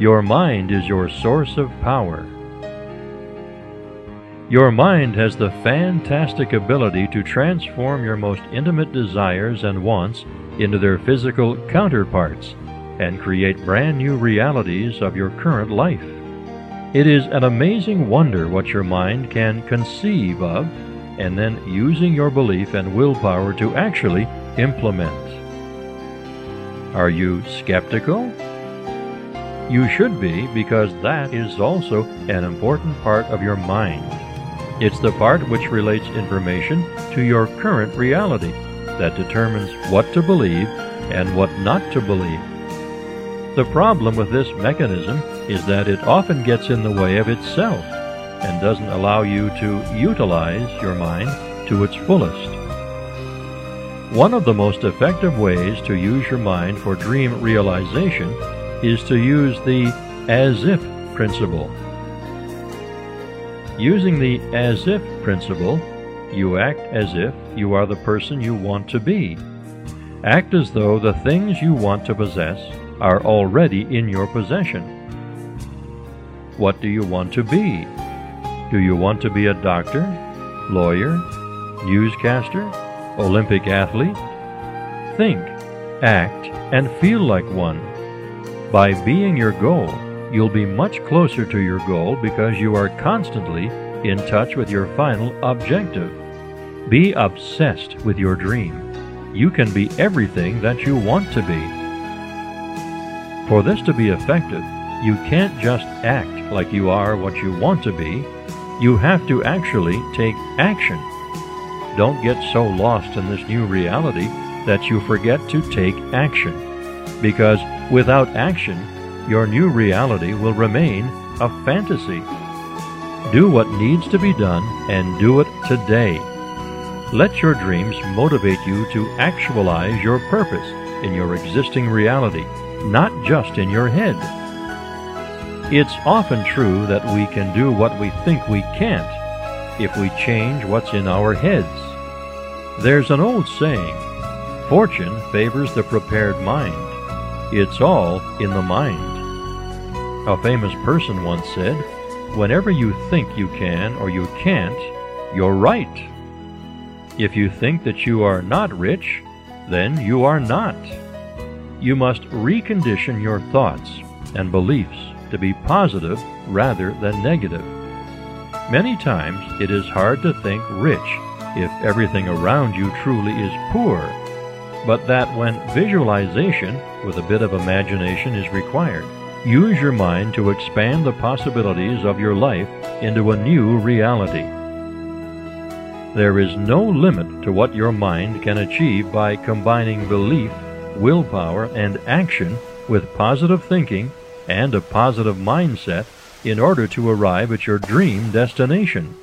Your mind is your source of power. Your mind has the fantastic ability to transform your most intimate desires and wants into their physical counterparts and create brand new realities of your current life. It is an amazing wonder what your mind can conceive of and then using your belief and willpower to actually implement. Are you skeptical? You should be because that is also an important part of your mind. It's the part which relates information to your current reality that determines what to believe and what not to believe. The problem with this mechanism is that it often gets in the way of itself and doesn't allow you to utilize your mind to its fullest. One of the most effective ways to use your mind for dream realization is to use the as if principle. Using the as if principle, you act as if you are the person you want to be. Act as though the things you want to possess are already in your possession. What do you want to be? Do you want to be a doctor, lawyer, newscaster, Olympic athlete? Think, act, and feel like one. By being your goal, you'll be much closer to your goal because you are constantly in touch with your final objective. Be obsessed with your dream. You can be everything that you want to be. For this to be effective, you can't just act like you are what you want to be. You have to actually take action. Don't get so lost in this new reality that you forget to take action. Because without action, your new reality will remain a fantasy. Do what needs to be done and do it today. Let your dreams motivate you to actualize your purpose in your existing reality not just in your head. It's often true that we can do what we think we can't if we change what's in our heads. There's an old saying Fortune favors the prepared mind. It's all in the mind. A famous person once said, Whenever you think you can or you can't, you're right. If you think that you are not rich, then you are not you must recondition your thoughts and beliefs to be positive rather than negative. Many times it is hard to think rich if everything around you truly is poor, but that when visualization with a bit of imagination is required, use your mind to expand the possibilities of your life into a new reality. There is no limit to what your mind can achieve by combining belief willpower, and action with positive thinking and a positive mindset in order to arrive at your dream destination.